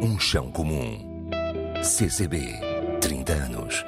Um chão comum. CCB, 30 anos.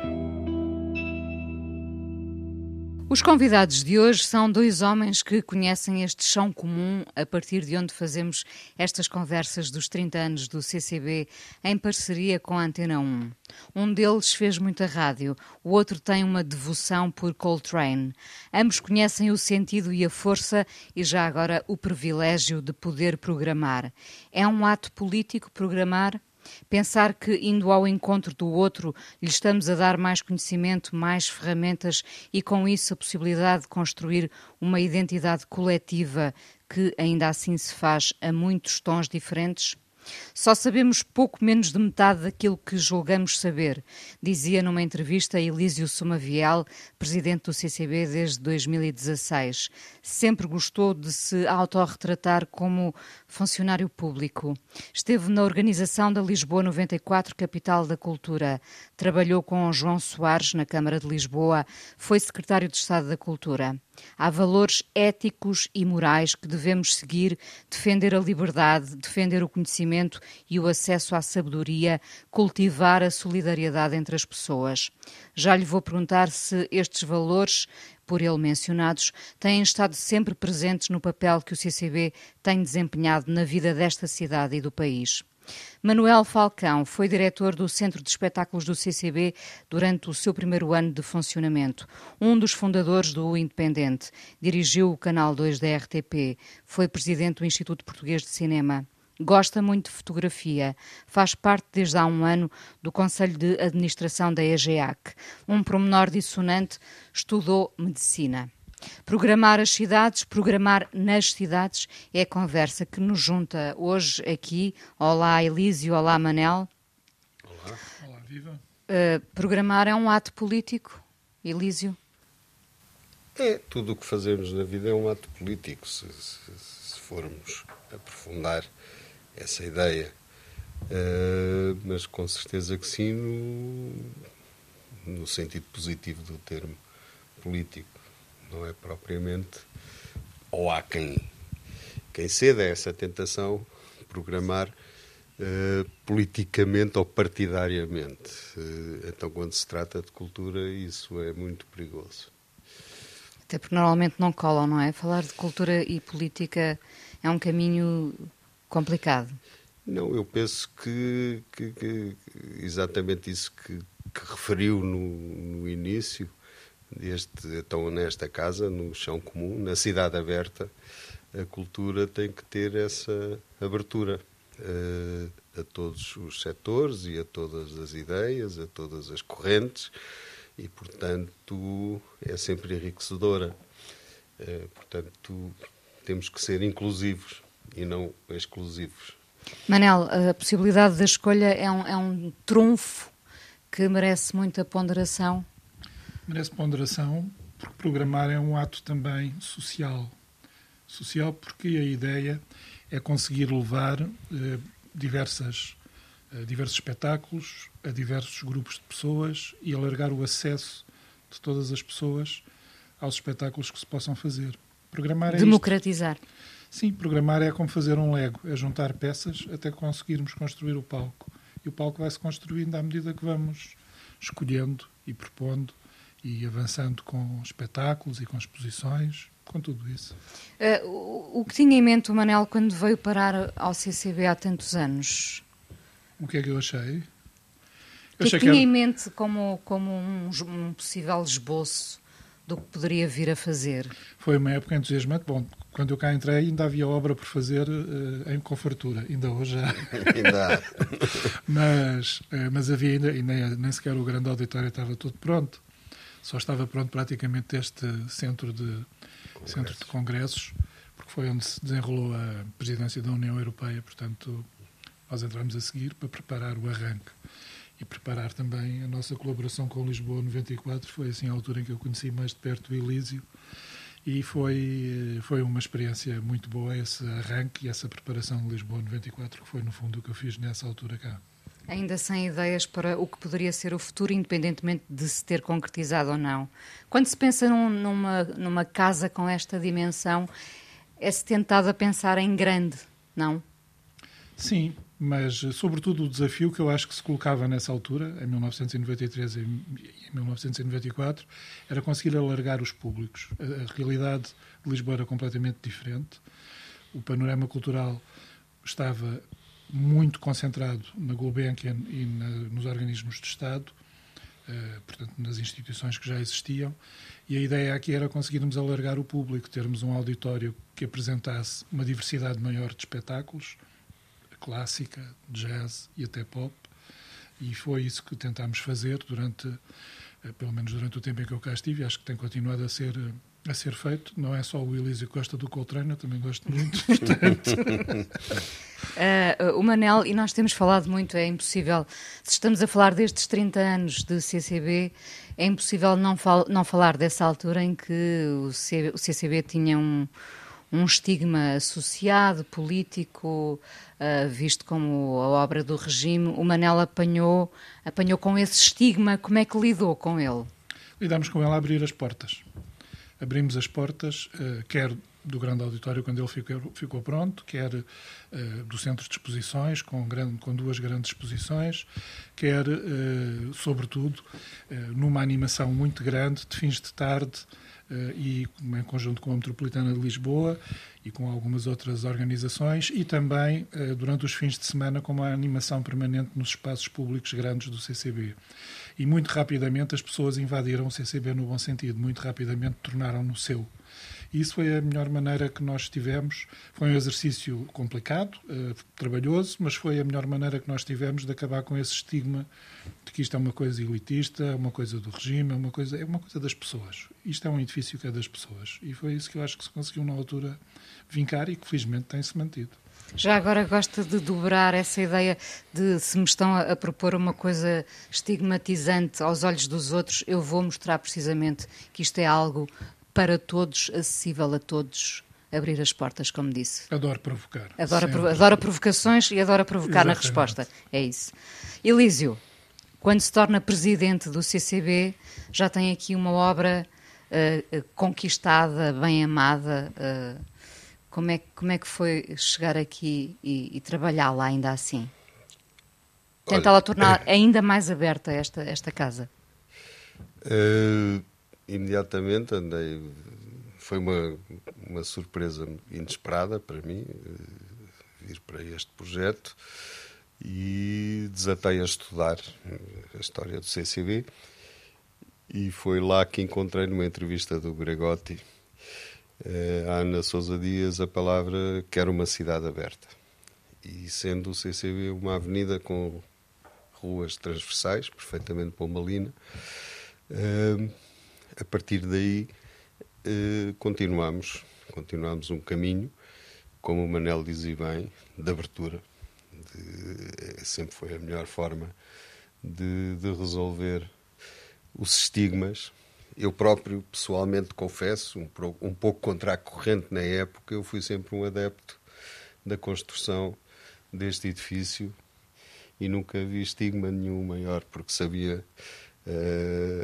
Os convidados de hoje são dois homens que conhecem este chão comum a partir de onde fazemos estas conversas dos 30 anos do CCB em parceria com a Antena 1. Um deles fez muita rádio, o outro tem uma devoção por Coltrane. Ambos conhecem o sentido e a força e já agora o privilégio de poder programar. É um ato político programar? Pensar que, indo ao encontro do outro, lhe estamos a dar mais conhecimento, mais ferramentas e, com isso, a possibilidade de construir uma identidade coletiva que ainda assim se faz a muitos tons diferentes? Só sabemos pouco menos de metade daquilo que julgamos saber, dizia numa entrevista Elísio Sumaviel, presidente do CCB desde 2016. Sempre gostou de se autorretratar como funcionário público. Esteve na organização da Lisboa 94, capital da cultura. Trabalhou com João Soares na Câmara de Lisboa. Foi secretário de Estado da Cultura. Há valores éticos e morais que devemos seguir, defender a liberdade, defender o conhecimento e o acesso à sabedoria, cultivar a solidariedade entre as pessoas. Já lhe vou perguntar se estes valores por ele mencionados, têm estado sempre presentes no papel que o CCB tem desempenhado na vida desta cidade e do país. Manuel Falcão foi diretor do Centro de Espetáculos do CCB durante o seu primeiro ano de funcionamento. Um dos fundadores do Independente. Dirigiu o Canal 2 da RTP. Foi presidente do Instituto Português de Cinema. Gosta muito de fotografia. Faz parte desde há um ano do Conselho de Administração da EGEAC. Um promenor dissonante, estudou medicina. Programar as cidades, programar nas cidades, é a conversa que nos junta hoje aqui. Olá, Elísio. Olá, Manel. Olá. Olá, viva. Uh, programar é um ato político, Elísio? É, tudo o que fazemos na vida é um ato político, se, se, se formos aprofundar essa ideia. Uh, mas com certeza que sim, no, no sentido positivo do termo político não é propriamente. Ou há quem, quem ceda a essa tentação, programar uh, politicamente ou partidariamente. Uh, então, quando se trata de cultura, isso é muito perigoso. Até porque normalmente não colam, não é? Falar de cultura e política é um caminho complicado. Não, eu penso que, que, que exatamente isso que, que referiu no, no início este, então, nesta casa, no chão comum, na cidade aberta, a cultura tem que ter essa abertura uh, a todos os setores e a todas as ideias, a todas as correntes, e, portanto, é sempre enriquecedora. Uh, portanto, temos que ser inclusivos e não exclusivos. Manel, a possibilidade da escolha é um, é um trunfo que merece muita ponderação merece ponderação, porque programar é um ato também social. Social porque a ideia é conseguir levar eh, diversas, eh, diversos espetáculos a diversos grupos de pessoas e alargar o acesso de todas as pessoas aos espetáculos que se possam fazer. Programar é Democratizar. Isto. Sim, programar é como fazer um lego, é juntar peças até conseguirmos construir o palco. E o palco vai se construindo à medida que vamos escolhendo e propondo e avançando com espetáculos e com exposições, com tudo isso. Uh, o, que tinha em mente o Manel quando veio parar ao CCB há tantos anos? O que é que eu achei? O que, é que tinha era... em mente como, como um, um, possível esboço do que poderia vir a fazer? Foi uma época entusiasmante. Bom, quando eu cá entrei ainda havia obra por fazer uh, em Confartura, ainda hoje há. ainda mas, uh, mas havia ainda, e nem, nem sequer o grande auditório estava tudo pronto só estava pronto praticamente este centro de, centro de congressos, porque foi onde se desenrolou a presidência da União Europeia, portanto, nós entramos a seguir para preparar o arranque e preparar também a nossa colaboração com Lisboa 94. Foi assim a altura em que eu conheci mais de perto o Elísio e foi, foi uma experiência muito boa esse arranque e essa preparação de Lisboa 94, que foi no fundo o que eu fiz nessa altura cá. Ainda sem ideias para o que poderia ser o futuro, independentemente de se ter concretizado ou não. Quando se pensa num, numa, numa casa com esta dimensão, é-se tentado a pensar em grande, não? Sim, mas sobretudo o desafio que eu acho que se colocava nessa altura, em 1993 e em 1994, era conseguir alargar os públicos. A realidade de Lisboa era completamente diferente. O panorama cultural estava muito concentrado na Gulbenkian e na, nos organismos de Estado, uh, portanto, nas instituições que já existiam, e a ideia aqui era conseguirmos alargar o público, termos um auditório que apresentasse uma diversidade maior de espetáculos, clássica, jazz e até pop, e foi isso que tentámos fazer durante, uh, pelo menos durante o tempo em que eu cá estive, e acho que tem continuado a ser uh, a ser feito. Não é só o Elísio Costa do Coltrane, eu também gosto muito, portanto. uh, o Manel, e nós temos falado muito, é impossível, se estamos a falar destes 30 anos de CCB, é impossível não, fal não falar dessa altura em que o, C o CCB tinha um, um estigma associado, político, uh, visto como a obra do regime. O Manel apanhou, apanhou com esse estigma, como é que lidou com ele? Lidamos com ele a abrir as portas abrimos as portas, uh, quer do grande auditório quando ele ficou, ficou pronto, quer uh, do centro de exposições, com, grande, com duas grandes exposições, quer, uh, sobretudo, numa animação muito grande de fins de tarde e em conjunto com a Metropolitana de Lisboa e com algumas outras organizações, e também durante os fins de semana com uma animação permanente nos espaços públicos grandes do CCB e muito rapidamente as pessoas invadiram o CCB no bom sentido, muito rapidamente tornaram-no seu. Isso foi a melhor maneira que nós tivemos. Foi um exercício complicado, uh, trabalhoso, mas foi a melhor maneira que nós tivemos de acabar com esse estigma de que isto é uma coisa elitista, é uma coisa do regime, é uma coisa, é uma coisa das pessoas. Isto é um edifício que é das pessoas. E foi isso que eu acho que se conseguiu na altura vincar e que felizmente tem-se mantido. Já agora gosta de dobrar essa ideia de se me estão a, propor uma coisa estigmatizante aos olhos dos outros, eu vou mostrar precisamente que isto é algo para todos, acessível a todos, abrir as portas, como disse. Adoro provocar. Adoro, adoro provocações e adoro provocar Exatamente. na resposta. É isso. Elísio, quando se torna presidente do CCB, já tem aqui uma obra uh, conquistada, bem amada. Uh, como é, como é que foi chegar aqui e, e trabalhar lá ainda assim? Tentá-la tornar ainda mais aberta esta, esta casa? Uh, imediatamente andei. Foi uma, uma surpresa inesperada para mim uh, vir para este projeto e desatei a estudar a história do CCB. E foi lá que encontrei numa entrevista do Gregotti eh, a Ana Sousa Dias a palavra quer uma cidade aberta. E sendo o CCB uma avenida com ruas transversais, perfeitamente pombalina, uh, a partir daí uh, continuamos, continuamos um caminho, como o Manel dizia bem, de abertura. De, sempre foi a melhor forma de, de resolver os estigmas eu próprio, pessoalmente, confesso, um, um pouco contra a corrente na época, eu fui sempre um adepto da construção deste edifício e nunca vi estigma nenhum maior, porque sabia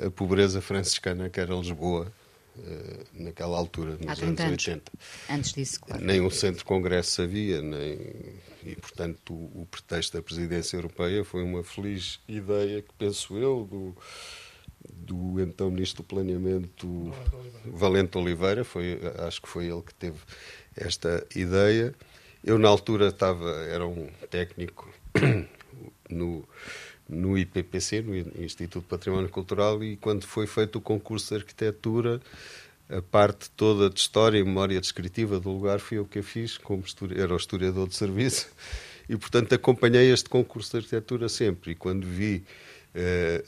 a pobreza franciscana que era Lisboa uh, naquela altura, nos anos 80. Antes disso, claro. Nem um centro de congresso havia, nem... e portanto o, o pretexto da presidência europeia foi uma feliz ideia que, penso eu, do do então ministro do Planeamento Valente Oliveira, foi, acho que foi ele que teve esta ideia. Eu na altura estava, era um técnico no, no IPPC, no Instituto de Património Cultural, e quando foi feito o concurso de arquitetura, a parte toda de história e memória descritiva do lugar fui eu que a fiz, como era o historiador de serviço, e portanto acompanhei este concurso de arquitetura sempre. E quando vi eh,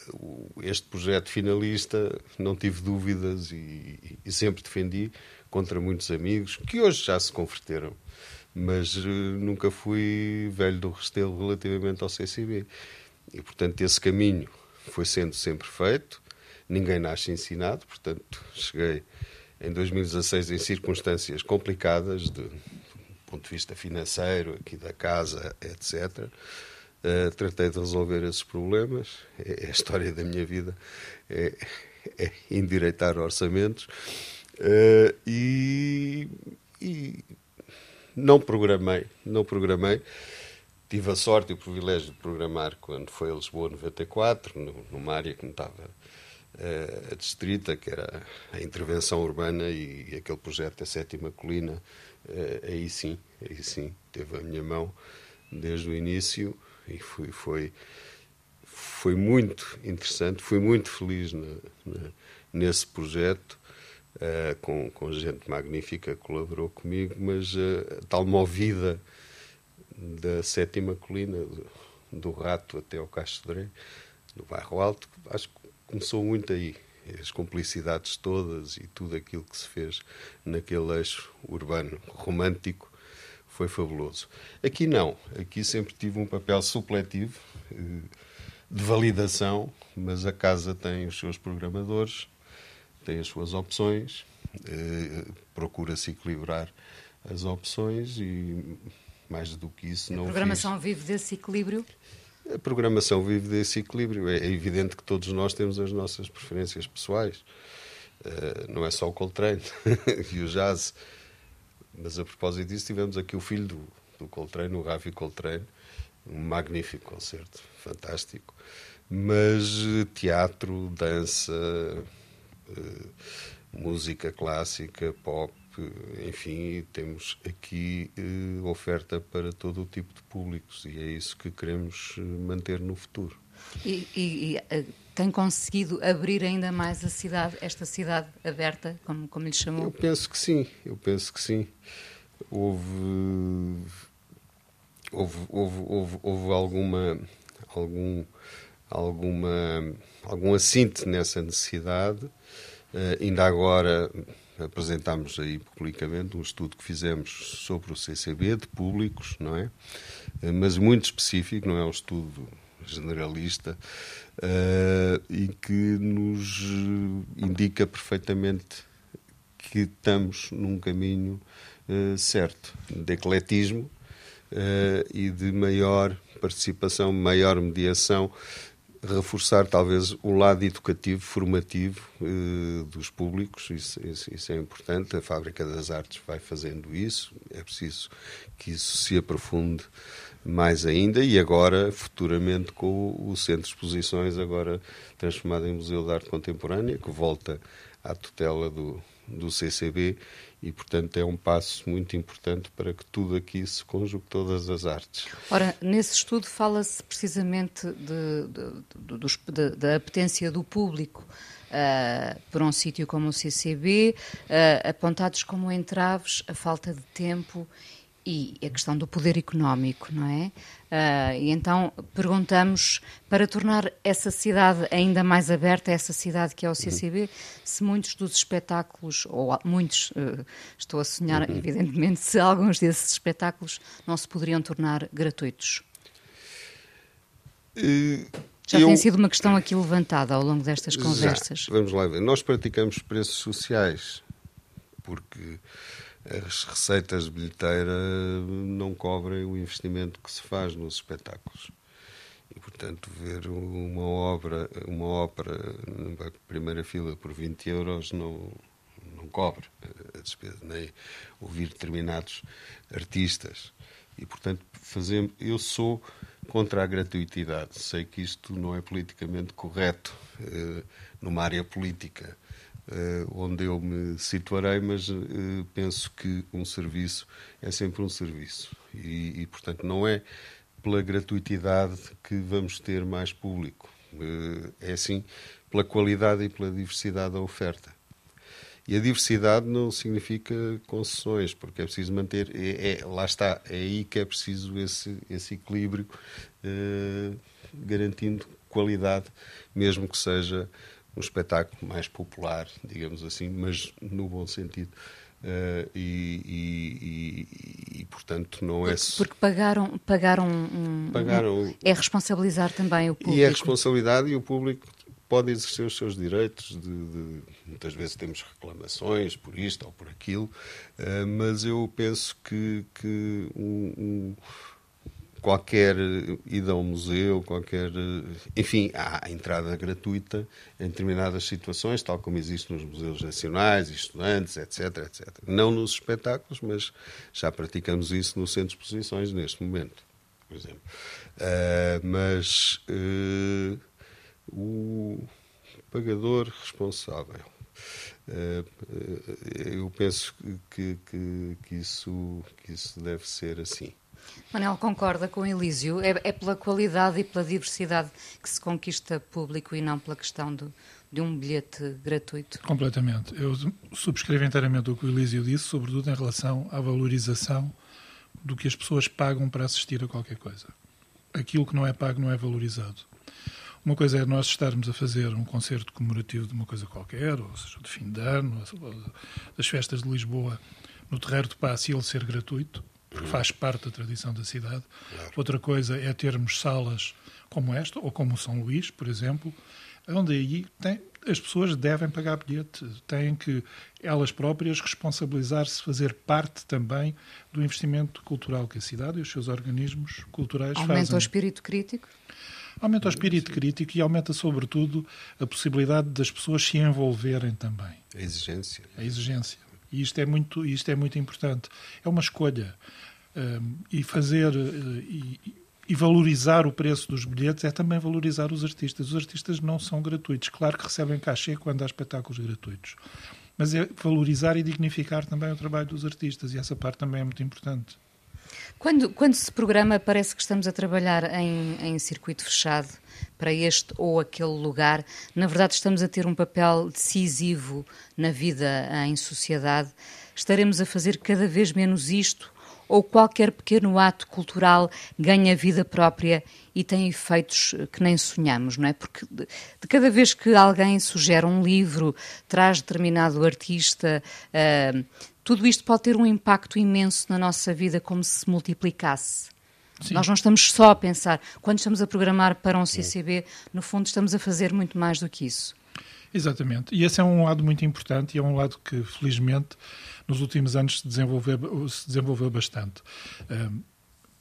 este projeto finalista não tive dúvidas e, e, sempre defendi contra muitos amigos que hoje já se converteram, mas uh, nunca fui velho do restelo relativamente ao CCB. E, portanto, esse caminho foi sendo sempre feito, ninguém nasce ensinado, portanto, cheguei em 2016 em circunstâncias complicadas, de, do ponto de vista financeiro, aqui da casa, etc. Uh, tratei de resolver esses problemas. É, é, a história da minha vida. É, é endireitar orçamentos. Uh, e, e, não programei, não programei. Tive a sorte e o privilégio de programar quando foi a Lisboa 94, numa área que não estava uh, distrita, que era a intervenção urbana e, e aquele projeto da Sétima Colina, uh, aí sim, aí sim, teve a minha mão desde o início e foi, foi, foi muito interessante, fui muito feliz na, na, nesse projeto. Uh, com, com gente magnífica que colaborou comigo, mas tal movida da sétima colina, do, Rato até ao Castro no bairro Alto, acho que começou muito aí. As complicidades todas e tudo aquilo que se fez naquele eixo urbano romântico foi fabuloso. Aqui não, aqui sempre tive um papel supletivo eh, de validação, mas a casa tem os seus programadores, tem as suas opções, eh, procura-se equilibrar as opções e mais do que isso a não A programação fiz. vive desse equilíbrio? A programação vive desse equilíbrio. É evidente que todos nós temos as nossas preferências pessoais. Uh, não é só o Coltrane e o jazz. Mas a propósito disso, tivemos aqui o filho do, do Coltrane, o Ravi Coltrane, um magnífico concerto, fantástico. Mas uh, teatro, dança, uh, música clássica, pop, enfim, temos aqui uh, oferta para todo o tipo de públicos e é isso que queremos eh, manter no futuro. E, e, e uh, tem conseguido abrir ainda mais a cidade, esta cidade aberta, como, como lhe chamou? Eu penso que sim, eu penso que sim. Houve, houve, houve, houve, houve alguma, algum, alguma, algum assinte nessa necessidade. Uh, ainda agora apresentámos aí publicamente um estudo que fizemos sobre o CCB, de públicos, não é? Eh, mas muito específico, não é um estudo generalista, uh, e que nos indica perfeitamente que estamos num caminho uh, certo de ecletismo uh, e de maior participação, maior mediação reforçar talvez o lado educativo, formativo eh, dos públicos, isso, isso, isso, é importante. A Fábrica das Artes vai fazendo isso, é preciso que isso se aprofunde mais ainda. E agora, futuramente, com o Centro de Exposições, agora transformado em Museu de Arte Contemporânea, que volta à tutela do, do CCB e, portanto, é um passo muito importante para que tudo aqui se conjugue, todas as artes. Ora, nesse estudo fala-se precisamente da apetência do público uh, por um sítio como o CCB, uh, apontados como entraves a falta de tempo e a questão do poder económico, não é? Uh, e então perguntamos, para tornar essa cidade ainda mais aberta, essa cidade que é o CCB, se muitos dos espetáculos, ou muitos, uh, estou a sonhar, uhum. evidentemente, se alguns desses espetáculos não se poderiam tornar gratuitos. Uh, Já eu... tem sido uma questão aqui levantada ao longo destas conversas. Já. Vamos lá ver. Nós praticamos preços sociais, porque as receitas de bilheteira não cobrem o investimento que se faz nos espetáculos. E, portanto, ver uma obra, uma ópera na primeira fila por 20 euros não, não cobre a despesa, nem ouvir determinados artistas. E, portanto, fazemos, eu sou contra a gratuitidade. Sei que isto não é politicamente correto eh, numa área política onde eu me situarei, mas uh, penso que um serviço é sempre um serviço. E, e, portanto, não é pela gratuitidade que vamos ter mais público. Uh, é sim pela qualidade e pela diversidade da oferta. E a diversidade não significa concessões, porque é preciso manter. É, é, lá está, é aí que é preciso esse, esse equilíbrio, garantindo qualidade, mesmo que seja um espetáculo mais popular, digamos assim, mas no bom sentido. Uh, e, e, e, portanto não é porque pagaram pagaram, um, pagaram um, é responsabilizar também o público e é responsabilidade e o público pode exercer os seus direitos de, de, muitas vezes temos reclamações por isto ou por aquilo uh, mas eu penso que, que um, um qualquer ida ao museu, qualquer. Enfim, há entrada gratuita em determinadas situações, tal como existe nos museus nacionais, estudantes, etc, etc. Não nos espetáculos, mas já praticamos isso no centro de exposições neste momento. por exemplo. Uh, mas uh, o pagador responsável. eu penso que, que, que, isso, que isso deve ser assim. Manel concorda com Elísio. É, é, pela qualidade e pela diversidade que se conquista público e não pela questão do, de um bilhete gratuito? Completamente. Eu subscrevo inteiramente o que o Elísio disse, sobretudo em relação à valorização do que as pessoas pagam para assistir a qualquer coisa. Aquilo que não é pago não é valorizado. Uma coisa é nós estarmos a fazer um concerto comemorativo de uma coisa qualquer, ou seja, de fim de ano, das festas de Lisboa, no Terreiro de Paz e ele ser gratuito, porque faz parte da tradição da cidade. Claro. Outra coisa é termos salas como esta, ou como São Luís, por exemplo, onde aí tem, as pessoas devem pagar bilhete, têm que elas próprias responsabilizar-se, fazer parte também do investimento cultural que a cidade e os seus organismos culturais aumenta fazem. Aumenta o espírito crítico? Aumenta o espírito crítico e aumenta, sobretudo, a possibilidade das pessoas se envolverem também. A exigência. A exigência. E isto é muito, isto é muito importante. É uma escolha. E fazer. Uh, e, e valorizar o preço dos bilhetes é também valorizar os artistas. Os artistas não são gratuitos. Claro que recebem cachê quando há espetáculos gratuitos. Mas é valorizar e dignificar também o trabalho dos artistas. E essa parte também é muito importante. Quando, quando se programa, parece que estamos a trabalhar em, em circuito fechado para este ou aquele lugar. Na verdade, estamos a ter um papel decisivo na vida em sociedade. Estaremos a fazer cada vez menos isto ou qualquer pequeno ato cultural ganha vida própria e tem efeitos que nem sonhamos, não é? Porque de, cada vez que alguém sugere um livro, traz determinado artista, uh, tudo isto pode ter um impacto imenso na nossa vida, como se multiplicasse. Sim. Nós não estamos só a pensar, quando estamos a programar para um CCB, no fundo estamos a fazer muito mais do que isso. Exatamente. E esse é um lado muito importante e é um lado que, felizmente, nos últimos anos se desenvolveu, se desenvolveu bastante.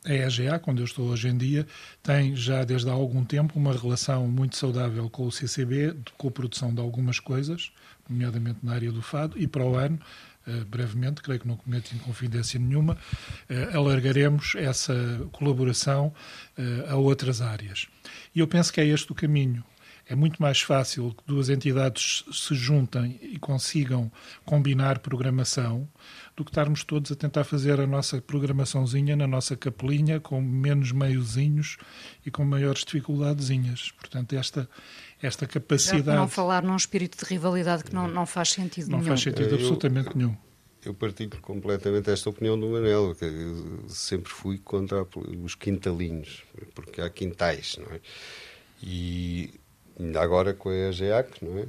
A EGA, quando eu estou hoje em dia, tem já desde há algum tempo uma relação muito saudável com o CCB, com a produção de algumas coisas, nomeadamente na área do fado, e para o ano, Uh, brevemente, creio que não cometo inconfidência nenhuma, uh, alargaremos essa colaboração uh, a outras áreas. E eu penso que é este o caminho é muito mais fácil que duas entidades se juntem e consigam combinar programação do que estarmos todos a tentar fazer a nossa programaçãozinha na nossa capelinha com menos meiozinhos e com maiores dificuldadezinhas. Portanto, esta, esta capacidade... Já não falar num espírito de rivalidade que não, não faz sentido não nenhum. Não faz sentido eu, absolutamente nenhum. Eu partilho completamente esta opinião do Manel, que eu sempre fui contra os quintalinhos, porque há quintais, não é? E ainda agora com a EGEAC, não é?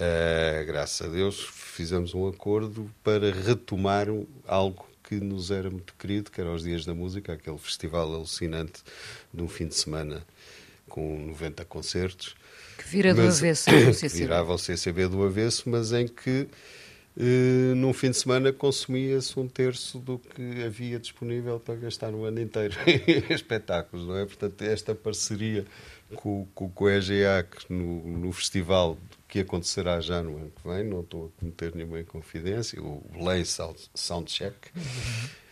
Uh, graças a Deus fizemos um acordo para retomar algo que nos era muito querido, que era os Dias da Música, aquele festival alucinante de um fim de semana com 90 concertos. Que vira do avesso do CCB. virava o CCB do avesso, mas em que uh, num fim de semana consumia-se um terço do que havia disponível para gastar no ano inteiro em espetáculos, não é? Portanto, esta parceria com, com, com o EGAC no, no festival que acontecerá já no ano que vem, não estou a cometer nenhuma inconfidência, o Lay Soundcheck. Uhum.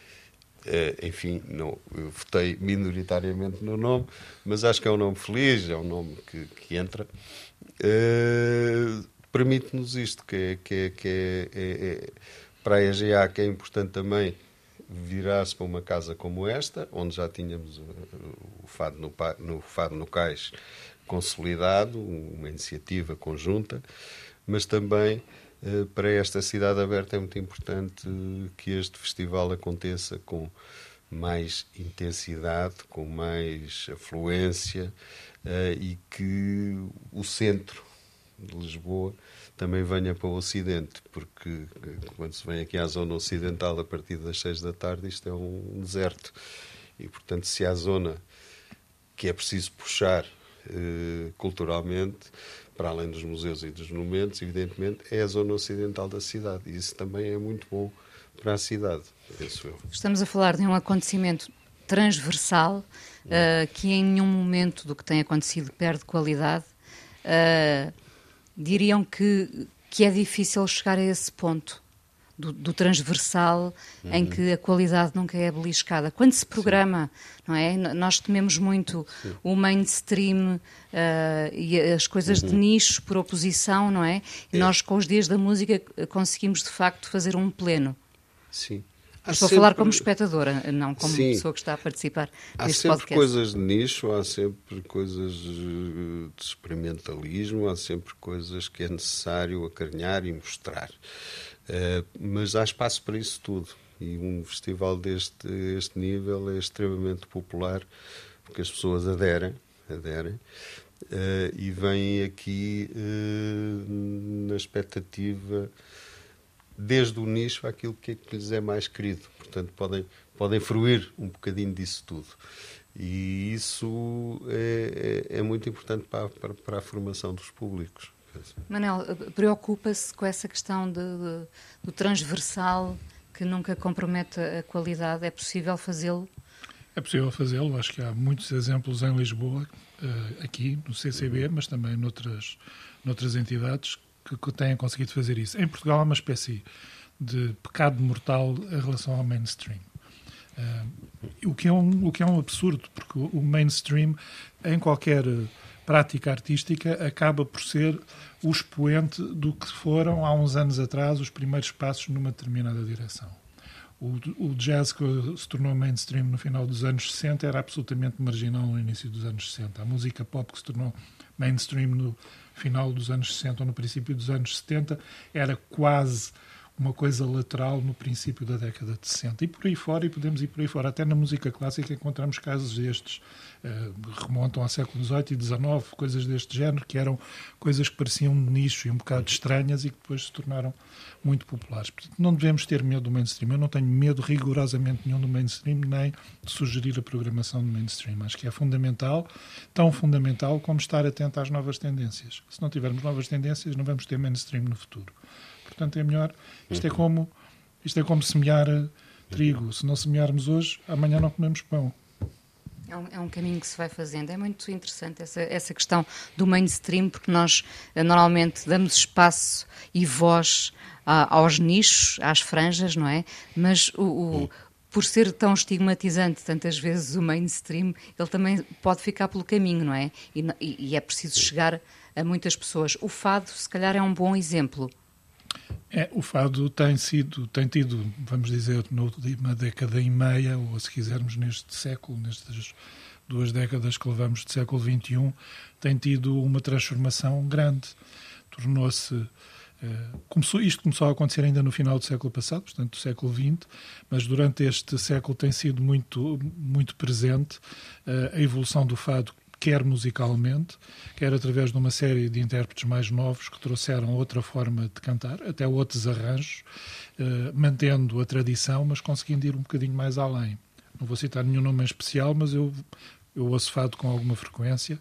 Uh, enfim, não, eu votei minoritariamente no nome, mas acho que é um nome feliz, é um nome que, que entra. Uh, Permite-nos isto, que, é, que, é, que é, é, é, para a EGA que é importante também virar-se para uma casa como esta, onde já tínhamos uh, o Fado no, no, Fado no Cais consolidado, uma iniciativa conjunta, mas também uh, para esta cidade aberta é muito importante que este festival aconteça com mais intensidade, com mais afluência uh, e que o centro de Lisboa também venha para o Ocidente, porque quando se vem aqui à zona ocidental a partir das seis da tarde, isto é um deserto. E, portanto, se há zona que é preciso puxar eh, culturalmente, para além dos museus e dos monumentos, evidentemente, é a zona ocidental da cidade. E isso também é muito bom para a cidade, penso eu. Estamos a falar de um acontecimento transversal uh, que em nenhum momento do que tem acontecido perde qualidade. Uh, diriam que, que é difícil chegar a esse ponto do, do transversal uhum. em que a qualidade nunca é beliscada. Quando se programa, Sim. não é? Nós tememos muito Sim. o mainstream uh, e as coisas uhum. de nicho por oposição, não é? E é. nós com os dias da música conseguimos de facto fazer um pleno. Sim. Estou sempre... a falar como espectadora, não como Sim. pessoa que está a participar há neste podcast. Há sempre coisas de nicho, há sempre coisas de experimentalismo, há sempre coisas que é necessário acarinhar e mostrar. Uh, mas há espaço para isso tudo. E um festival deste este nível é extremamente popular porque as pessoas aderem, aderem uh, e vêm aqui uh, na expectativa desde o nicho àquilo que, é que lhes é mais querido. Portanto, podem, podem fruir um bocadinho disso tudo. E isso é, é, é muito importante para, para, para, a formação dos públicos. Manel, preocupa-se com essa questão de, de, do transversal que nunca compromete a qualidade? É possível fazê-lo? É possível fazê-lo. Acho que há muitos exemplos em Lisboa, eh, aqui no CCB, mas também noutras, noutras entidades, que têm conseguido fazer isso. Em Portugal há uma espécie de pecado mortal em relação ao mainstream. Uh, o, que é um, o que é um absurdo, porque o mainstream, em qualquer prática artística, acaba por ser o expoente do que foram, há uns anos atrás, os primeiros passos numa determinada direção. O, o jazz que se tornou mainstream no final dos anos 60 era absolutamente marginal no início dos anos 60. A música pop que se tornou mainstream no final dos anos 60 ou no princípio dos anos 70 era quase uma coisa lateral no princípio da década de 60. E por aí fora, e podemos ir por aí fora. Até na música clássica encontramos casos destes, uh, remontam ao século XVIII e XIX, coisas deste género, que eram coisas que pareciam de nicho e um bocado estranhas e que depois se tornaram muito populares. Portanto, não devemos ter medo do mainstream. Eu não tenho medo rigorosamente nenhum do mainstream, nem de sugerir a programação do mainstream. Acho que é fundamental, tão fundamental como estar atento às novas tendências. Se não tivermos novas tendências, não vamos ter mainstream no futuro. Portanto, é melhor. Isto é como, isto é como semear eh, trigo. Se não semearmos hoje, amanhã não comemos pão. É um, é um, caminho que se vai fazendo. É muito interessante essa, essa questão do mainstream, porque nós eh, normalmente damos espaço e voz a, aos nichos, às franjas, não é? Mas o, o, por ser tão estigmatizante tantas vezes o mainstream, ele também pode ficar pelo caminho, não é? E, e é preciso chegar a muitas pessoas. O fado, se calhar, é um bom exemplo. É, o fado tem sido, tem tido, vamos dizer, numa década e meia, ou se quisermos neste século, nestas duas décadas que levamos de século XXI, tem tido uma transformação grande. Tornou-se Uh, começou, isto começou a acontecer ainda no final do século passado, portanto, do século XX, mas durante este século tem sido muito, muito presente uh, a evolução do fado quer musicalmente, quer através de uma série de intérpretes mais novos que trouxeram outra forma de cantar, até outros arranjos, eh, mantendo a tradição, mas conseguindo ir um bocadinho mais além. Não vou citar nenhum nome em especial, mas eu eu ouço fado com alguma frequência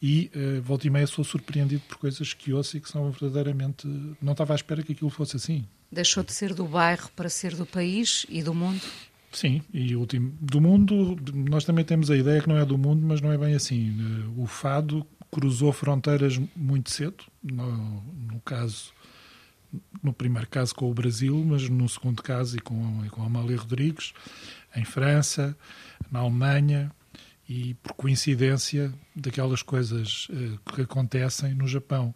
e uh, volta e meia sou surpreendido por coisas que ouço e que são verdadeiramente. Não estava à espera que aquilo fosse assim. Deixou de ser do bairro para ser do país e do mundo? Sim, e último do mundo, nós também temos a ideia que não é do mundo, mas não é bem assim. O fado cruzou fronteiras muito cedo, no, no caso, no primeiro caso com o Brasil, mas no segundo caso e com, e com Amália Rodrigues, em França, na Alemanha e por coincidência daquelas coisas uh, que acontecem no Japão.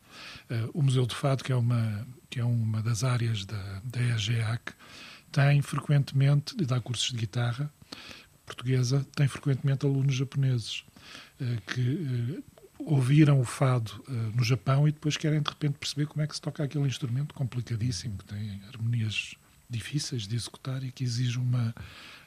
Uh, o Museu do Fado, que é uma, que é uma das áreas da, da EGEAC, tem frequentemente, e dá cursos de guitarra portuguesa, tem frequentemente alunos japoneses eh, que eh, ouviram o fado eh, no Japão e depois querem de repente perceber como é que se toca aquele instrumento complicadíssimo, que tem harmonias difíceis de executar e que exige uma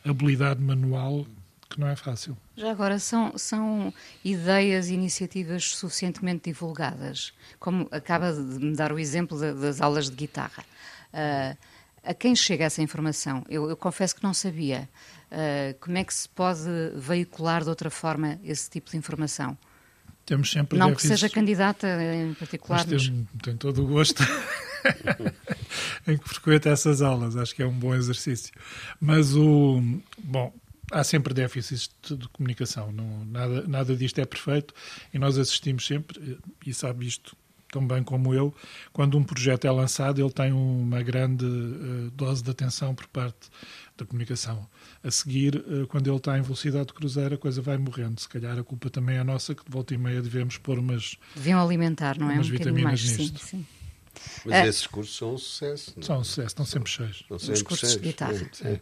habilidade manual que não é fácil. Já agora, são, são ideias e iniciativas suficientemente divulgadas? Como acaba de me dar o exemplo das aulas de guitarra. Uh, a quem chega essa informação? Eu, eu confesso que não sabia. Uh, como é que se pode veicular de outra forma esse tipo de informação? Temos sempre não que seja candidata em particular. Mas tem, tem todo o gosto em que frequenta essas aulas. Acho que é um bom exercício. Mas o. Bom, há sempre déficits de comunicação. Não, nada, nada disto é perfeito e nós assistimos sempre, e sabe isto tão bem como eu, quando um projeto é lançado, ele tem uma grande uh, dose de atenção por parte da comunicação. A seguir, uh, quando ele está em velocidade de cruzeiro, a coisa vai morrendo. Se calhar a culpa também é nossa, que de volta e meia devemos pôr umas. Deviam alimentar, não é? Umas um vitaminas mais, nisto. Sim, sim. Mas é. esses cursos são um sucesso. Não? São um sucesso, estão sempre cheios. Estão sempre Os cursos cheios. de guitarra. É.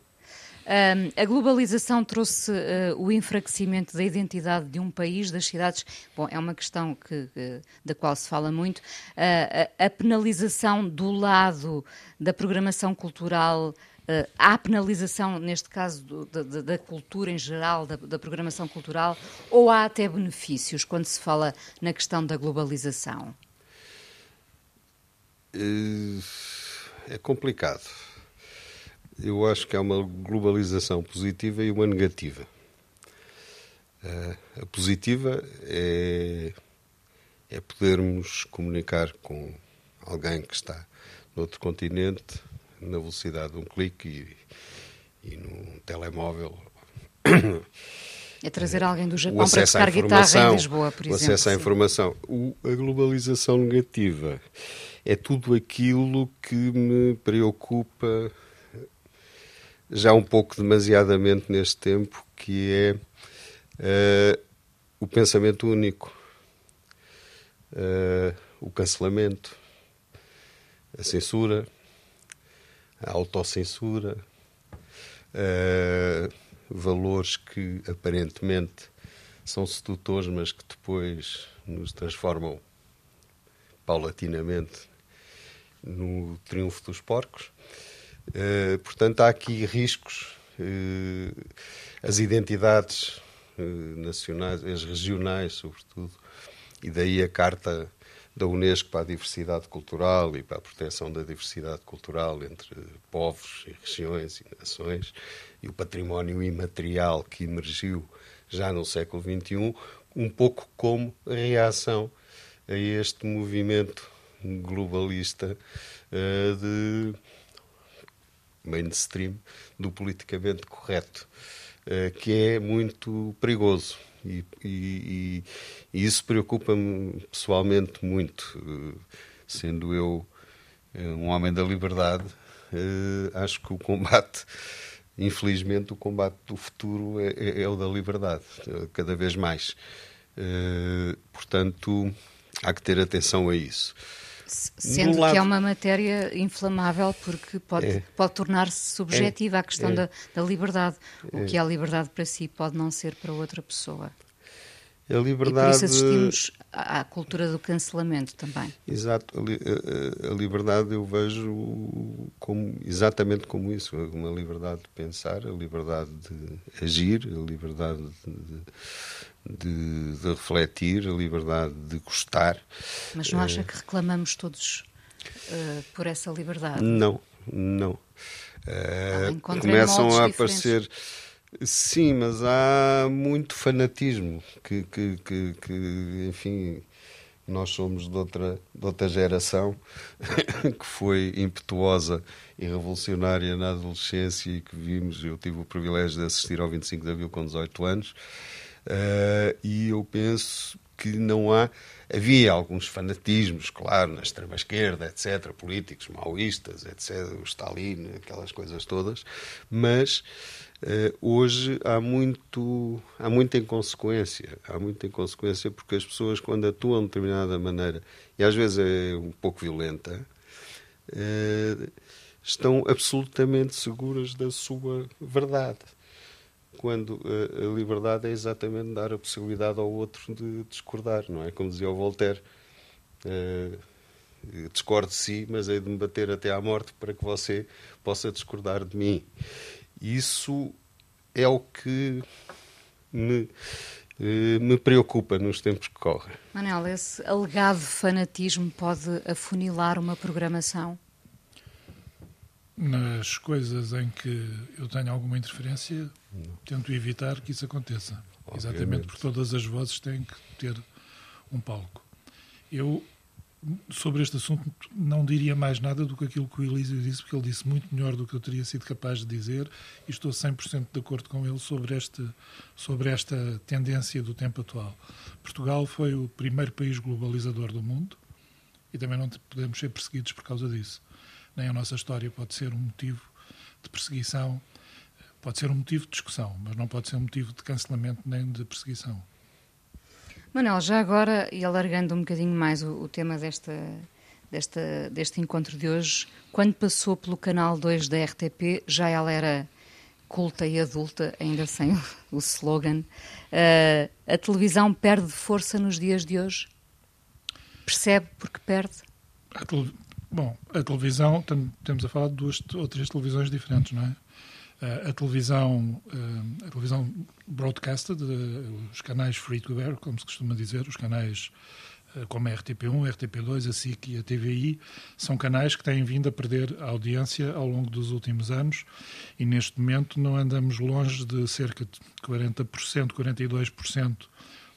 A globalização trouxe uh, o enfraquecimento da identidade de um país, das cidades. Bom, é uma questão que, da qual se fala muito. Uh, a, a, penalização do lado da programação cultural. Uh, há penalização, neste caso, do, da, da, cultura em geral, da, da, programação cultural, ou há até benefícios quando se fala na questão da globalização? É complicado eu acho que há uma globalização positiva e uma negativa. Uh, a positiva é, é podermos comunicar com alguém que está noutro continente na velocidade de um clique e, e num telemóvel. É trazer alguém do Japão para tocar guitarra em Lisboa, por o exemplo. O acesso à informação. O, a globalização negativa é tudo aquilo que me preocupa já um pouco demasiadamente neste tempo, que é uh, o pensamento único, uh, o cancelamento, a censura, a autocensura, uh, valores que aparentemente são sedutores, mas que depois nos transformam paulatinamente no triunfo dos porcos. Uh, portanto, há aqui riscos. Uh, as identidades uh, nacionais, as regionais, sobretudo, e daí a Carta da Unesco para a diversidade cultural e para a proteção da diversidade cultural entre povos e regiões e nações, e o património imaterial que emergiu já no século XXI, um pouco como reação a este movimento globalista de mainstream do politicamente correto, uh, que é muito perigoso. E, e, e isso preocupa-me pessoalmente muito, uh, sendo eu uh, um homem da liberdade. acho que o combate, infelizmente, o combate do futuro é, é, é o da liberdade, cada vez mais. portanto, há que ter atenção a isso. Sendo lado... que é uma matéria inflamável, porque pode, é. pode tornar-se subjetiva é. à questão é. da, da, liberdade. O é. que é a liberdade para si pode não ser para outra pessoa. A liberdade... E por isso assistimos à, cultura do cancelamento também. Exato. A, liberdade eu vejo como, exatamente como isso. Uma liberdade de pensar, a liberdade de agir, a liberdade de, de, de refletir, a liberdade de gostar. Mas não acha que reclamamos todos uh, por essa liberdade? Não, não. Uh, começam a aparecer. Sim, mas há muito fanatismo que, que, que, que, enfim, nós somos de outra, de outra geração que foi impetuosa e revolucionária na adolescência e que vimos, eu tive o privilégio de assistir ao 25 de Abril com 18 anos Uh, e eu penso que não há. Havia alguns fanatismos, claro, na extrema-esquerda, etc., políticos maoístas, etc., o Stalin, aquelas coisas todas, mas hoje há, muito, há muita inconsequência. Há muita inconsequência porque as pessoas, quando atuam de determinada maneira, e às vezes é um pouco violenta, uh, estão absolutamente seguras da sua verdade quando a, a, liberdade é exatamente dar a possibilidade ao outro de discordar, não é? Como dizia o Voltaire, discordo de si, mas hei de me bater até à morte para que você possa discordar de mim. Isso é o que me, uh, me preocupa nos tempos que correm. Manel, esse alegado fanatismo pode afunilar uma programação? nas coisas em que eu tenho alguma interferência, não. tento evitar que isso aconteça. Obviamente. Exatamente porque todas as vozes têm que ter um palco. Eu, sobre este assunto, não diria mais nada do que aquilo que o Elísio disse, porque ele disse muito melhor do que eu teria sido capaz de dizer e estou 100% de acordo com ele sobre, este, sobre esta tendência do tempo atual. Portugal foi o primeiro país globalizador do mundo, e também não podemos ser perseguidos por causa disso. Nem a nossa história pode ser um motivo de perseguição, pode ser um motivo de discussão, mas não pode ser um motivo de cancelamento nem de perseguição. Manuel, já agora, e alargando um bocadinho mais o, o tema desta, desta, deste encontro de hoje, quando passou pelo canal 2 da RTP, já ela era culta e adulta, ainda sem o, slogan. Uh, a televisão perde força nos dias de hoje? Percebe porque perde? A Bom, a televisão, temos a falar de duas ou três televisões diferentes, não é? Uh, a televisão, uh, a televisão broadcasted, os canais free to air, como se costuma dizer, os canais como a RTP1, a RTP2, a SIC e a TVI, são canais que têm vindo a perder a audiência ao longo dos últimos anos e neste momento não andamos longe de cerca de 40%, 42%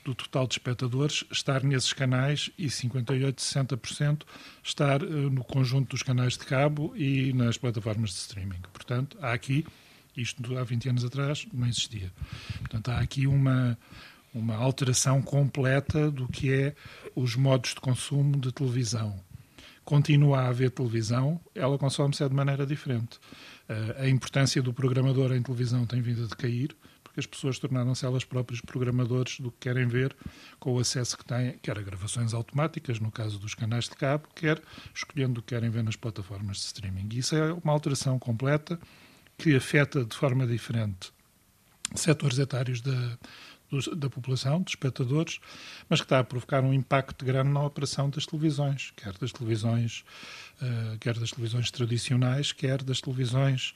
do total de espectadores estar nesses canais e 58, 60% estar no conjunto dos canais de cabo e nas plataformas de streaming. Portanto, há aqui, isto há 20 anos atrás não existia. Portanto, há aqui uma, uma alteração completa do que é os modos de consumo de televisão. Continua a haver televisão, ela consome-se de maneira diferente. Uh, a importância do programador em televisão tem vindo a decair, porque as pessoas tornaram-se elas próprias programadores do que querem ver, com o acesso que têm, quer a gravações automáticas, no caso dos canais de cabo, quer escolhendo o que querem ver nas plataformas de streaming. Isso é uma alteração completa que afeta de forma diferente setores etários da, da população, dos espectadores, mas que está a provocar um impacto grande na operação das televisões, quer das televisões, uh, quer das televisões tradicionais, quer das televisões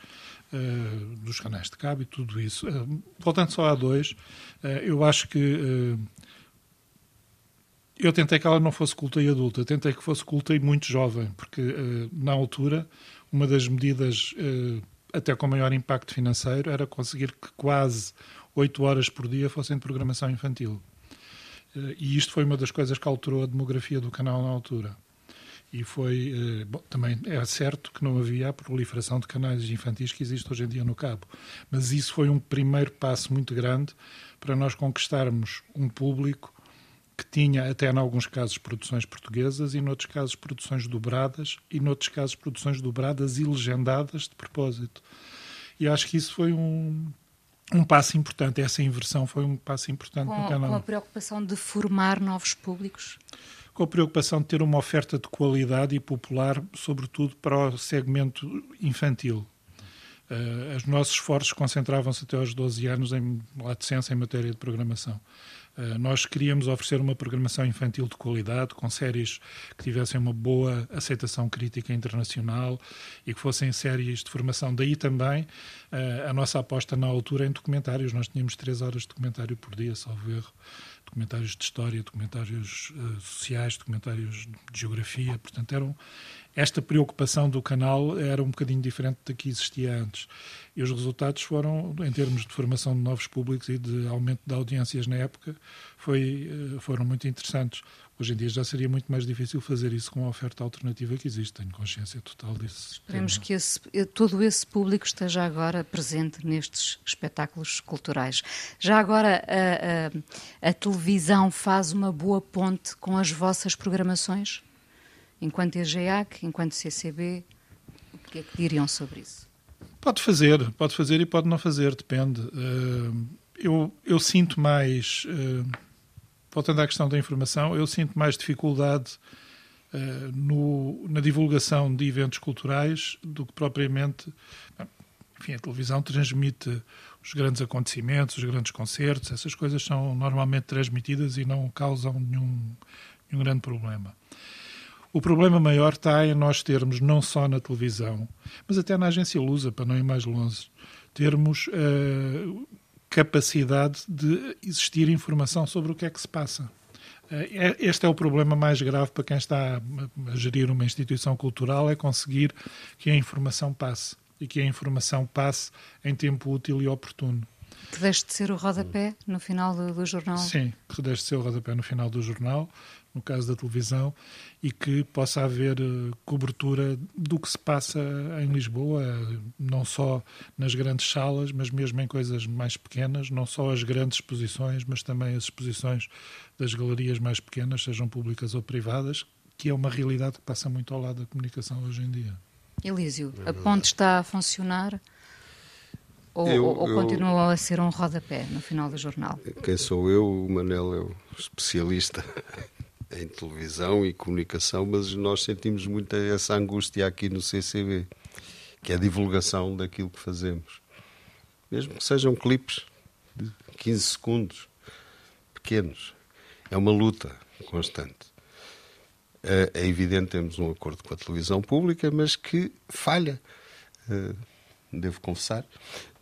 uh, dos canais de cabo e tudo isso. Uh, voltando só a dois, eu acho que eu tentei que ela não fosse culta e adulta, tentei que fosse culta e muito jovem, porque na altura uma das medidas até com maior impacto financeiro era conseguir que quase oito horas por dia fossem de programação infantil. Eh, e isto foi uma das coisas que alterou a demografia do canal na altura. E foi. Eh, bom, também é certo que não havia a proliferação de canais infantis que existe hoje em dia no Cabo. Mas isso foi um primeiro passo muito grande para nós conquistarmos um público que tinha, até em alguns casos, produções portuguesas e, noutros casos, produções dobradas e, noutros casos, produções dobradas e legendadas de propósito. E acho que isso foi um, um passo importante. Essa inversão foi um passo importante com, no canal. Com a preocupação de formar novos públicos? Com a preocupação de ter uma oferta de qualidade e popular, sobretudo para o segmento infantil. Uh, os nossos esforços concentravam-se até aos 12 anos em licença em matéria de programação. Eh, nós queríamos oferecer uma programação infantil de qualidade, com séries que tivessem uma boa aceitação crítica internacional e que fossem séries de formação. Daí também eh, a nossa aposta na altura em documentários. Nós tínhamos três horas de documentário por dia, salvo erro. Documentários de história, documentários uh, sociais, documentários de geografia. Portanto, eram, esta preocupação do canal era um bocadinho diferente da que existia antes. E os resultados foram, em termos de formação de novos públicos e de aumento de audiências na época, foi, eh, foram muito interessantes. Hoje em dia já seria muito mais difícil fazer isso com a oferta alternativa que existe, tenho consciência total disso. Esperemos que esse, eh, todo esse público esteja agora presente nestes espetáculos culturais. Já agora, a, a, a televisão faz uma boa ponte com as vossas programações? enquanto EGEAC, enquanto CCB, o que é que diriam sobre isso? Pode fazer, pode fazer e pode não fazer, depende. Eh, eu, eu sinto mais, eh, voltando à questão da informação, eu sinto mais dificuldade eh, no, na divulgação de eventos culturais do que propriamente. Enfim, a televisão transmite os grandes acontecimentos, os grandes concertos, essas coisas são normalmente transmitidas e não causam nenhum, nenhum grande problema. O problema maior está em nós termos, não só na televisão, mas até na agência Lusa, para não ir mais longe, termos uh, capacidade de existir informação sobre o que é que se passa. Uh, este é o problema mais grave para quem está a, a gerir uma instituição cultural, é conseguir que a informação passe e que a informação passe em tempo útil e oportuno. Que deixe de ser o rodapé no final do, do jornal. Sim, que deixe de ser o rodapé no final do jornal no caso da televisão, e que possa haver eh, cobertura do que se passa em Lisboa, não só nas grandes salas, mas mesmo em coisas mais pequenas, não só as grandes exposições, mas também as exposições das galerias mais pequenas, sejam públicas ou privadas, que é uma realidade que passa muito ao lado da comunicação hoje em dia. Elísio, a ponte está a funcionar ou, Eu- ou eu- continua a ser um rodapé no final do jornal? Quem sou eu? O Manel é o especialista em televisão e comunicação, mas nós sentimos muita essa angústia aqui no CCB, que é a divulgação daquilo que fazemos. Mesmo que sejam clipes de 15 segundos, pequenos. É uma luta constante. É é evidente temos um acordo com a televisão pública, mas que falha, eh, devo confessar,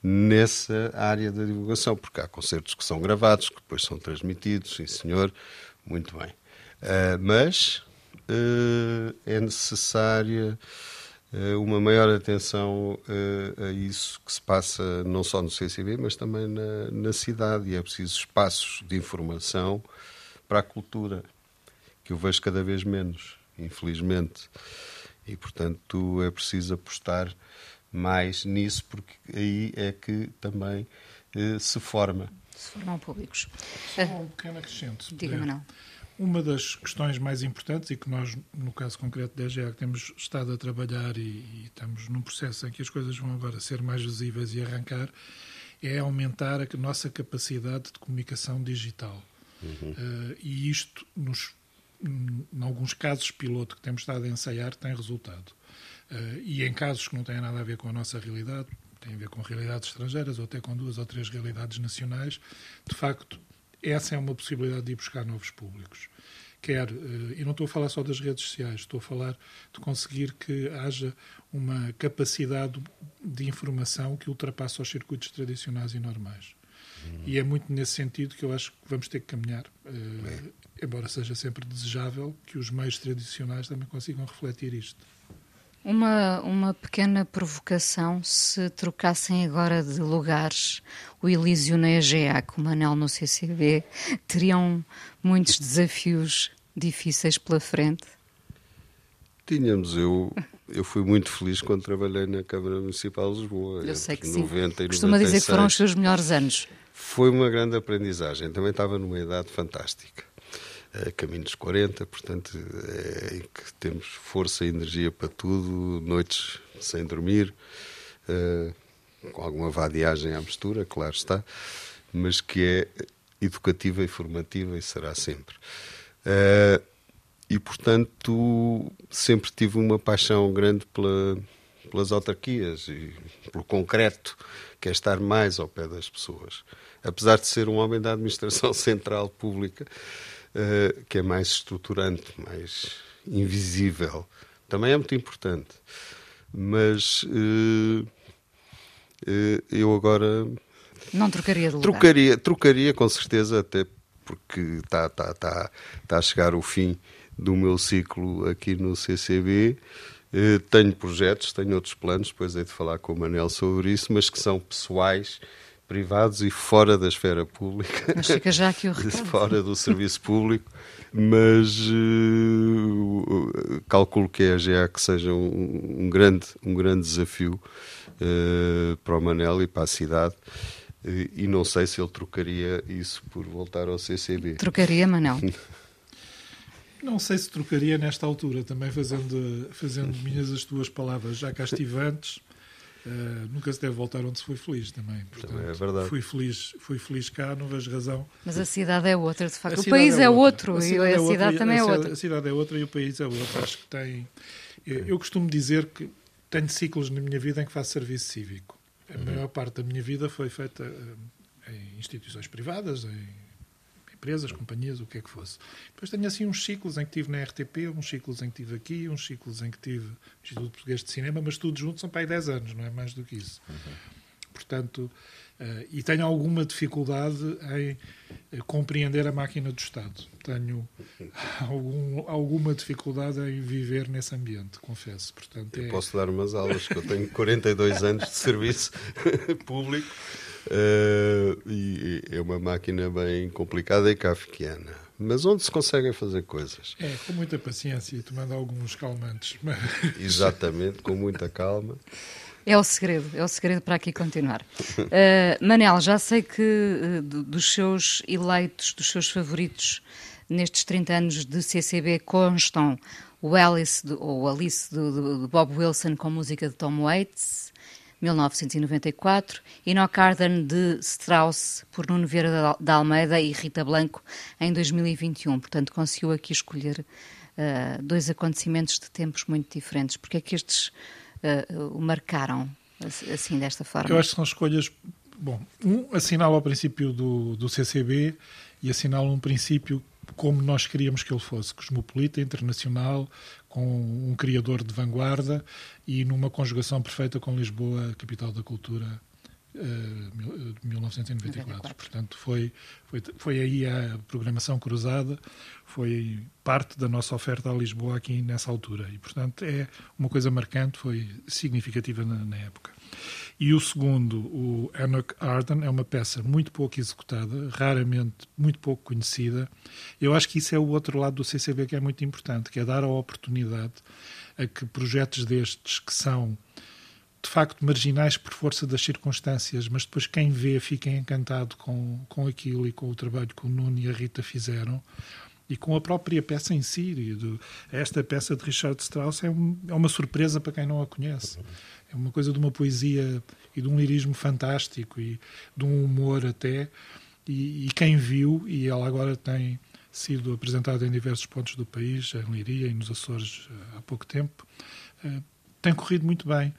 nessa área da divulgação, porque há concertos que são gravados, que depois são transmitidos, sim senhor, muito bem. Eh, Mas eh, é necessária eh, uma maior atenção a isso que se passa não só no CCB, mas também na, na cidade. E é preciso espaços de informação para a cultura, que eu vejo cada vez menos, infelizmente. E, portanto, é preciso apostar mais nisso, porque aí é que também se forma. Se formam públicos. Só um pequeno acrescento. se Diga-me não. Uma das questões mais importantes e que nós, no caso concreto da EGEA, temos estado a trabalhar e, e estamos num processo em que as coisas vão agora ser mais visíveis e arrancar, é aumentar a nossa capacidade de comunicação digital. Eh, e isto, nos, em alguns casos piloto que temos estado a ensaiar, tem resultado. Eh, e em casos que não têm nada a ver com a nossa realidade, têm a ver com realidades estrangeiras ou até com duas ou três realidades nacionais, de facto, essa é uma possibilidade de ir buscar novos públicos. Quer, eh, e não estou a falar só das redes sociais, estou a falar de conseguir que haja uma capacidade de informação que ultrapasse os circuitos tradicionais e normais. E é muito nesse sentido que eu acho que vamos ter que caminhar, eh, embora seja sempre desejável que os meios tradicionais também consigam refletir isto. Uma, uma pequena provocação, se trocassem agora de lugares o Elísio na EGA com o Manel no CCB, teriam muitos desafios difíceis pela frente? Tínhamos, eu, eu fui muito feliz quando trabalhei na Câmara Municipal de Lisboa. Eu sei que sim. 90 e Costuma dizer que foram os 96. seus melhores anos. Foi uma grande aprendizagem. Também estava numa idade fantástica. Eh, caminho dos 40, portanto, é em que temos força e energia para tudo, noites sem dormir, eh, com alguma vadiagem à mistura, claro está, mas que é educativa e formativa e será sempre. Eh, e, portanto, sempre tive uma paixão grande pela, pelas autarquias e pelo concreto, que é estar mais ao pé das pessoas. Apesar de ser um homem da administração central pública, eh, que é mais estruturante, mais invisível, também é muito importante. Mas eh, eh, eu agora Não trocaria de lugar. Trocaria, trocaria com certeza, até porque está tá, tá, tá a chegar o fim do meu ciclo aqui no CCB. Tenho projetos, tenho outros planos, depois hei de falar com o Manel sobre isso, mas que são pessoais, privados e fora da esfera pública. Mas fica já aqui o recado. fora do serviço público, mas eh, calculo que a GA que seja um, um grande, um grande desafio eh, para o Manel e para a cidade. Eh, e não sei se ele trocaria isso por voltar ao CCB. Trocaria, Manel. Não sei se trocaria nesta altura, também fazendo, fazendo minhas as tuas palavras, já cá estive antes. Eh, nunca se deve voltar onde se foi feliz também. Portanto, Também é verdade. Fui feliz, fui feliz cá, não vejo razão. Mas a cidade é outra, de A facto. O cidade país é outra. outro A e cidade a é cidade também é a cidade- outra. A cidade é outra e o país é outro. Acho que tem. Eu, eu costumo dizer que tenho ciclos na minha vida em que faço serviço cívico. A maior parte da minha vida foi feita eh, em instituições privadas, em empresas, companhias, o que é que fosse. Depois tenho assim uns ciclos em que tive na RTP, uns ciclos em que tive aqui, uns ciclos em que tive no Instituto Português de Cinema, mas tudo junto são para aí 10 anos, não é mais do que isso. Portanto, eh, e tenho alguma dificuldade em eh, compreender a máquina do Estado. Tenho algum, alguma dificuldade em viver nesse ambiente, confesso. Portanto, é, Posso dar umas aulas, que eu tenho 42 anos de serviço público e é uma máquina bem complicada e kafkiana. Mas onde se conseguem fazer coisas? é com muita paciência e tomando alguns calmantes. Mas, Exatamente, com muita calma. É o segredo, é o segredo para aqui continuar. Uh, Manel, já sei que uh, dos seus eleitos, dos seus favoritos nestes 30 anos de CCB constam o Alice, do, ou Alice do, do, Bob Wilson com música de Tom Waits, 1994, e No Cardan de Strauss por Nuno Vieira da Almeida e Rita Blanco em 2021. Portanto, conseguiu aqui escolher uh, dois acontecimentos de tempos muito diferentes. Porque é que estes uh, o marcaram assim, desta forma? Eu acho que são escolhas. Bom, um assinala o princípio do, do CCB e assinala um princípio como nós queríamos que ele fosse, cosmopolita, internacional, com um criador de vanguarda e numa conjugação perfeita com Lisboa, capital da cultura uh, de 1994. Portanto, foi, foi, foi aí a programação cruzada, foi parte da nossa oferta a Lisboa aqui nessa altura. E, portanto, é uma coisa marcante, foi significativa na, na época. E o segundo, o Enoch Arden, é uma peça muito pouco executada, raramente muito pouco conhecida. Eu acho que isso é o outro lado do CCB que é muito importante, que é dar a oportunidade a que projetos destes que são de facto marginais por força das circunstâncias, mas depois quem vê fica encantado com, com aquilo e com o trabalho que o Nuno e a Rita fizeram e com a própria peça em si. Do, esta peça de Richard Strauss é, um, é, uma surpresa para quem não a conhece. É uma coisa de uma poesia e de um lirismo fantástico e de um humor até. E, e quem viu, e ela agora tem sido apresentada em diversos pontos do país, em Liria e nos Açores há pouco tempo, eh, tem corrido muito bem.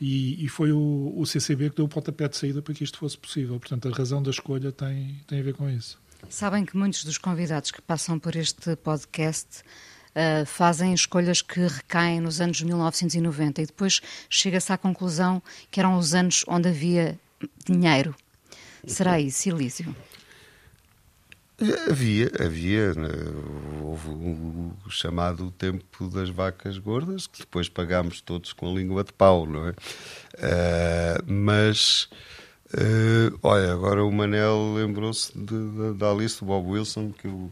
E, e, foi o, o, CCB que deu o pontapé de saída para que isto fosse possível. Portanto, a razão da escolha tem, tem a ver com isso. Sabem que muitos dos convidados que passam por este podcast uh, fazem escolhas que recaem nos anos 1990 e depois chega-se à conclusão que eram os anos onde havia dinheiro. Será isso, Elísio? Havia, havia, né, houve o chamado tempo das vacas gordas, que depois pagámos todos com a língua de pau, não é? Uh, mas, uh, olha, agora o Manel lembrou-se da Alice do Bob Wilson, que eu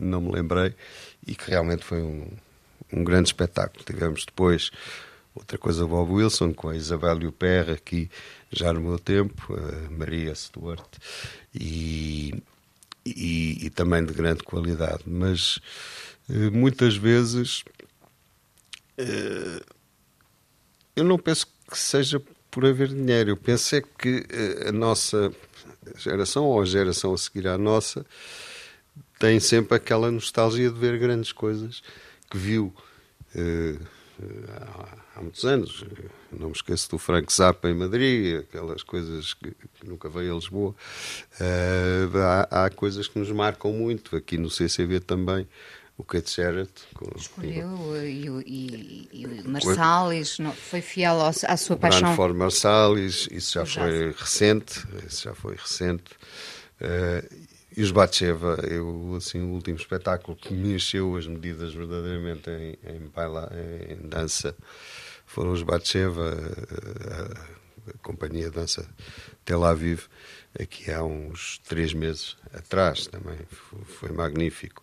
não me lembrei, e que realmente foi um, um grande espetáculo. Tivemos depois outra coisa Bob Wilson, com a Isabel e o Perra, aqui já no meu tempo, a Maria Stuart, e e, e também de grande qualidade, mas eh, muitas vezes eh, eu não penso que seja por haver dinheiro, eu penso é que eh, a nossa geração ou a geração a seguir à nossa tem sempre aquela nostalgia de ver grandes coisas que viu há, há muitos anos. Não me esqueço do Frank Zappa em Madrid, aquelas coisas que, que nunca veio a Lisboa. Uh, há, há, coisas que nos marcam muito, aqui no CCB também. O Kate Jarrett. Escolheu e, e, e o Marsalis, não, foi fiel ao, à sua paixão. Brand for Marsalis, isso já foi recente, isso já foi recente. Uh, e os Batsheva, eu, assim, o último espetáculo que me encheu as medidas verdadeiramente em, em, baila, em dança foram os Batsheva, a, a, companhia dança Tel Aviv, aqui há uns três meses atrás também, foi magnífico.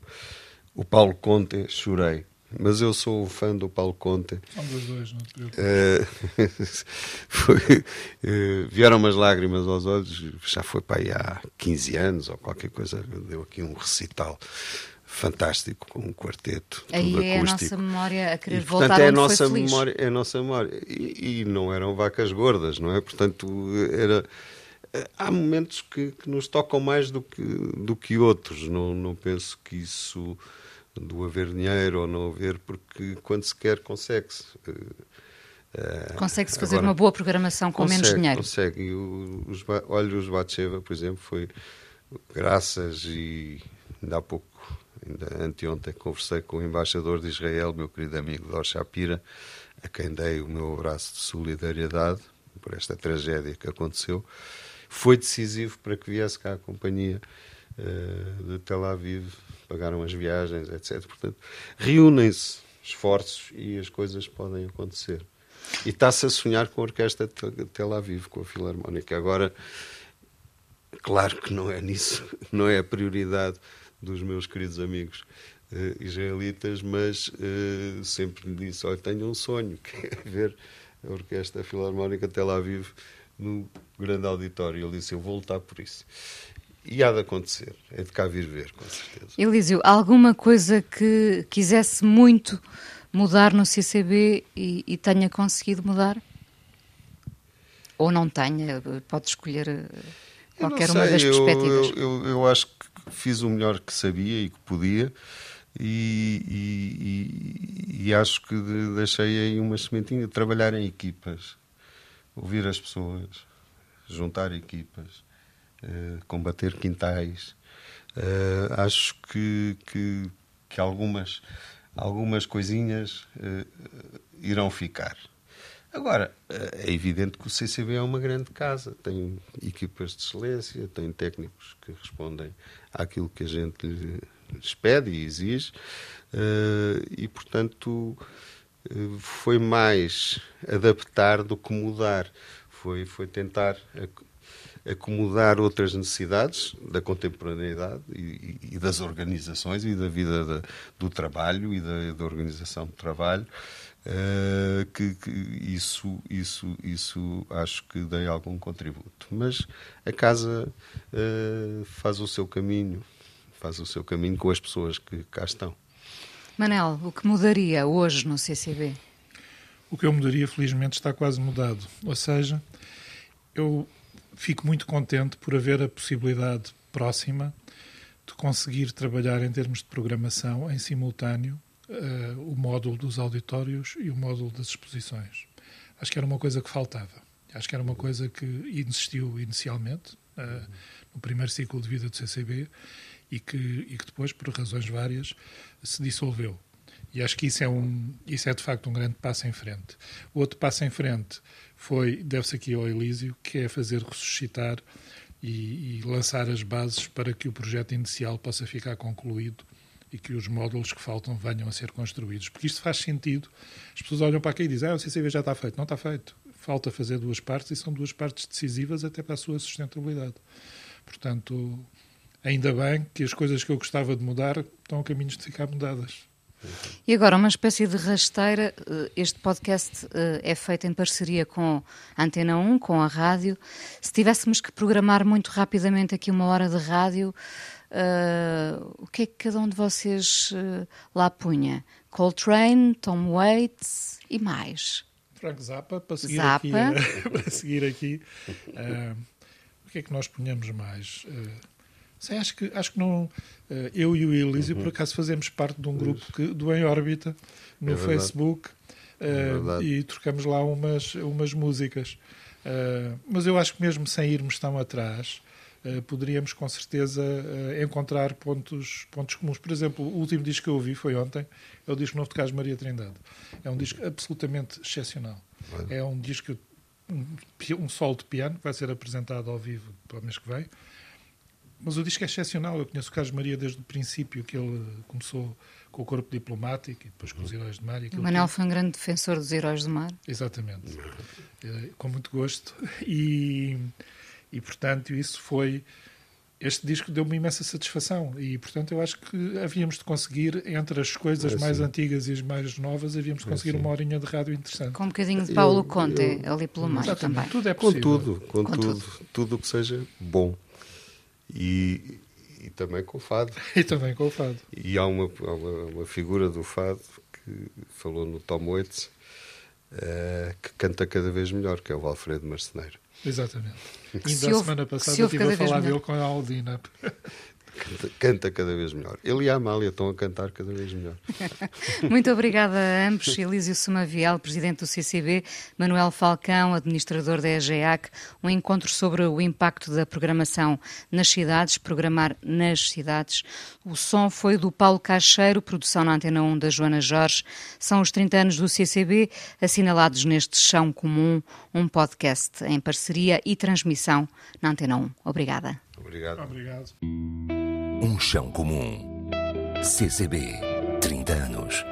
O Paulo Conte, chorei mas eu sou fã do Paulo Conte. São dos dois, não te preocupes. Uh, foi, uh, vieram umas lágrimas aos olhos, já foi para aí há 15 anos ou qualquer coisa, deu aqui um recital fantástico com um quarteto. Aí é acústico. a nossa memória a querer e, voltar portanto, é a nossa foi memória, é a nossa memória. E, e, não eram vacas gordas, não é? Portanto, era há momentos que, que, nos tocam mais do que, do que outros. Não, não penso que isso do haver dinheiro ou não haver, porque quando se quer, consegue-se. Uh, consegue-se fazer agora, uma boa programação com consegue, menos dinheiro. Consegue. E os, olha, os Batsheva, por exemplo, foi graças e ainda há pouco, ainda anteontem, conversei com o embaixador de Israel, meu querido amigo Dor Shapira, a quem dei o meu abraço de solidariedade por esta tragédia que aconteceu. Foi decisivo para que viesse cá a companhia uh, de Tel Aviv pagaram as viagens, etc. Portanto, reúnem-se esforços e as coisas podem acontecer. E está-se a sonhar com a Orquestra de Tel Aviv, com a Filarmónica. Agora, claro que não é nisso, não é a prioridade dos meus queridos amigos uh, israelitas, mas uh, sempre me disse: olha, tenho um sonho, que é ver a Orquestra Filarmónica Tel Aviv no grande auditório. Ele disse: Eu vou lutar por isso. E há de acontecer, é de cá vir ver, com certeza. Elísio, alguma coisa que quisesse muito mudar no CCB e, e tenha conseguido mudar? Ou não tenha? Pode escolher eh, qualquer uma das perspectivas. Eu, eu, eu, acho que fiz o melhor que sabia e que podia. E, e, e acho que deixei aí uma sementinha, trabalhar em equipas, ouvir as pessoas, juntar equipas, combater quintais. Uh, acho que, que, que, algumas, algumas coisinhas uh, irão ficar. Agora, é evidente que o CCB é uma grande casa, tem equipas de excelência, tem técnicos que respondem àquilo que a gente lhes pede e exige, e portanto foi mais adaptar do que mudar foi, foi tentar acomodar outras necessidades da contemporaneidade e, e, das organizações e da vida da, do trabalho e da, da, organização do trabalho. Uh, que, que, isso, isso, isso acho que dei algum contributo. Mas a casa uh, faz o seu caminho, faz o seu caminho com as pessoas que cá estão. Manel, o que mudaria hoje no CCB? O que eu mudaria, felizmente, está quase mudado. Ou seja, eu fico muito contente por haver a possibilidade próxima de conseguir trabalhar em termos de programação em simultâneo uh, o módulo dos auditórios e o módulo das exposições. Acho que era uma coisa que faltava. Acho que era uma coisa que existiu inicialmente, uh, no primeiro ciclo de vida do CCB, e que, e que depois, por razões várias, se dissolveu. E acho que isso é, um, isso é de facto um grande passo em frente. O outro passo em frente foi, deve-se aqui ao Elísio, que é fazer ressuscitar e, e, lançar as bases para que o projeto inicial possa ficar concluído e que os módulos que faltam venham a ser construídos. Porque isto faz sentido. As pessoas olham para aqui e dizem, ah, o CCV já está feito. Não está feito. Falta fazer duas partes e são duas partes decisivas até para a sua sustentabilidade. Portanto, ainda bem que as coisas que eu gostava de mudar estão a caminhos de ficar mudadas. E agora, uma espécie de rasteira, eh, este podcast eh, é feito em parceria com a Antena 1, com a rádio. Se tivéssemos que programar muito rapidamente aqui uma hora de rádio, uh, o que é que cada um de vocês uh, lá punha? Coltrane, Tom Waits e mais? Frank Zappa, para seguir Zappa. aqui. para seguir aqui uh, o que é que nós punhamos mais? Sei, acho que, acho que não. Eh, eu e o Elísio, uhum. por acaso, fazemos parte de um grupo que, do Em Órbita no é Facebook é uh, e trocamos lá umas, umas músicas. Uh, mas eu acho que mesmo sem irmos tão atrás, poderíamos com certeza encontrar pontos, pontos comuns. Por exemplo, o último disco que eu ouvi foi ontem, é o disco novo de Carlos Maria Trindade. É um disco absolutamente excepcional. É um disco, um, um solo de piano que vai ser apresentado ao vivo para o mês que vem mas o disco é excepcional. Eu conheço o Carlos Maria desde o princípio, que ele começou com o corpo diplomático e depois com os Heróis do Mar. o Manel foi um grande defensor dos Heróis do Mar. Exatamente. É, com muito gosto. E, e, portanto, isso foi... Este disco deu-me uma imensa satisfação e, portanto, eu acho que havíamos de conseguir, entre as coisas é mais antigas e as mais novas, havíamos de é conseguir é uma horinha de rádio interessante. Com um bocadinho de Paulo eu, Conte eu, ali pelo meio também. Tudo é possível. Com tudo, com, com tudo, tudo o que seja bom. E, e também com o fado. E também com o fado. E há uma, há uma, uma figura do fado que falou no Tom Waits uh, que canta cada vez melhor, que é o Alfredo Marceneiro. Exatamente. Ainda a semana passada estive a falar dele com a Aldina. Canta, canta, cada vez melhor. Ele e a Amália estão a cantar cada vez melhor. Muito obrigada a ambos. Elísio Sumavial, presidente do CCB, Manuel Falcão, administrador da EGEAC. Um encontro sobre o impacto da programação nas cidades, programar nas cidades. O som foi do Paulo Cacheiro, produção na Antena 1 da Joana Jorge. São os 30 anos do CCB, assinalados neste Chão Comum, um podcast em parceria e transmissão na Antena 1. Obrigada. Obrigado. Obrigado. Um chão comum. CCB, 30 anos.